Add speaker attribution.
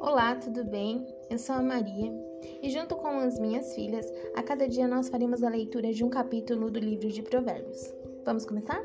Speaker 1: Olá, tudo bem? Eu sou a Maria e, junto com as minhas filhas, a cada dia nós faremos a leitura de um capítulo do livro de Provérbios. Vamos começar?